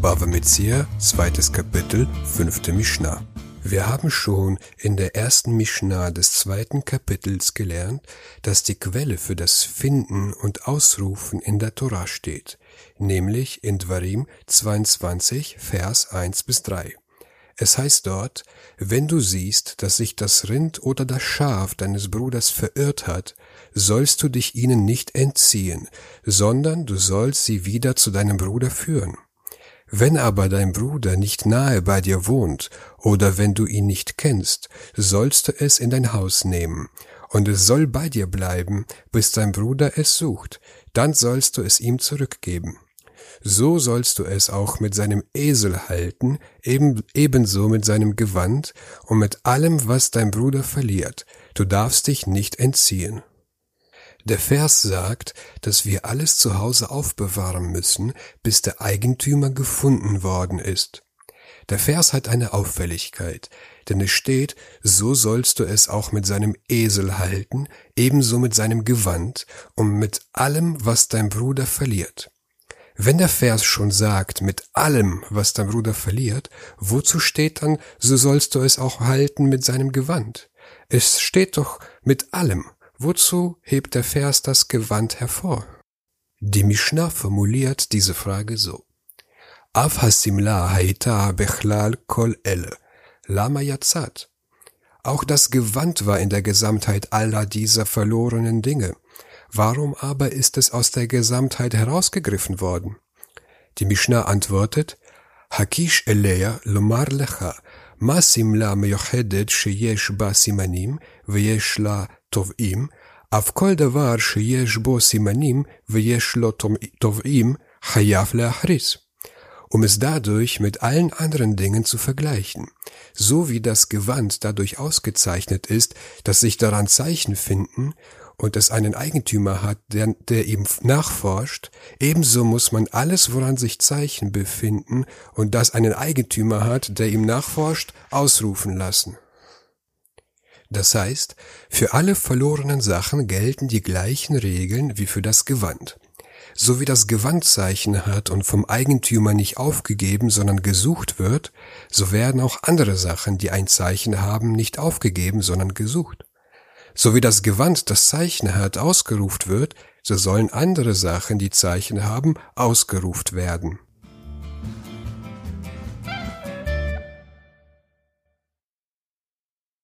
Bava Metzia, zweites Kapitel, fünfte Mishnah. Wir haben schon in der ersten Mishnah des zweiten Kapitels gelernt, dass die Quelle für das Finden und Ausrufen in der Torah steht, nämlich in Dvarim 22, Vers 1 bis 3. Es heißt dort, wenn du siehst, dass sich das Rind oder das Schaf deines Bruders verirrt hat, sollst du dich ihnen nicht entziehen, sondern du sollst sie wieder zu deinem Bruder führen. Wenn aber dein Bruder nicht nahe bei dir wohnt, oder wenn du ihn nicht kennst, sollst du es in dein Haus nehmen, und es soll bei dir bleiben, bis dein Bruder es sucht, dann sollst du es ihm zurückgeben. So sollst du es auch mit seinem Esel halten, eben, ebenso mit seinem Gewand und mit allem, was dein Bruder verliert. Du darfst dich nicht entziehen. Der Vers sagt, dass wir alles zu Hause aufbewahren müssen, bis der Eigentümer gefunden worden ist. Der Vers hat eine Auffälligkeit, denn es steht, so sollst du es auch mit seinem Esel halten, ebenso mit seinem Gewand und mit allem, was dein Bruder verliert. Wenn der Vers schon sagt, mit allem, was dein Bruder verliert, wozu steht dann, so sollst du es auch halten mit seinem Gewand? Es steht doch mit allem. Wozu hebt der Vers das Gewand hervor? Die Mishnah formuliert diese Frage so. Af haita bechlal kol ele. Lama yatzat. Auch das Gewand war in der Gesamtheit aller dieser verlorenen Dinge. Warum aber ist es aus der Gesamtheit herausgegriffen worden? Die Mishnah antwortet, Hakish eleya lomar lecha, ma simla miyochedet sheyesh ba veyesh la תובעים, אף כל דבר שיש בו סימנים ויש לו תובעים, חייב להכריז. Um es dadurch mit allen anderen Dingen zu vergleichen. So wie das Gewand dadurch ausgezeichnet ist, dass sich daran Zeichen finden und es einen Eigentümer hat, der, der ihm nachforscht, ebenso muss man alles, woran sich Zeichen befinden und das einen Eigentümer hat, der ihm nachforscht, ausrufen lassen. Das heißt, für alle verlorenen Sachen gelten die gleichen Regeln wie für das Gewand. So wie das Gewandzeichen hat und vom Eigentümer nicht aufgegeben, sondern gesucht wird, so werden auch andere Sachen, die ein Zeichen haben, nicht aufgegeben, sondern gesucht. So wie das Gewand das Zeichen hat, ausgeruft wird, so sollen andere Sachen, die Zeichen haben, ausgeruft werden.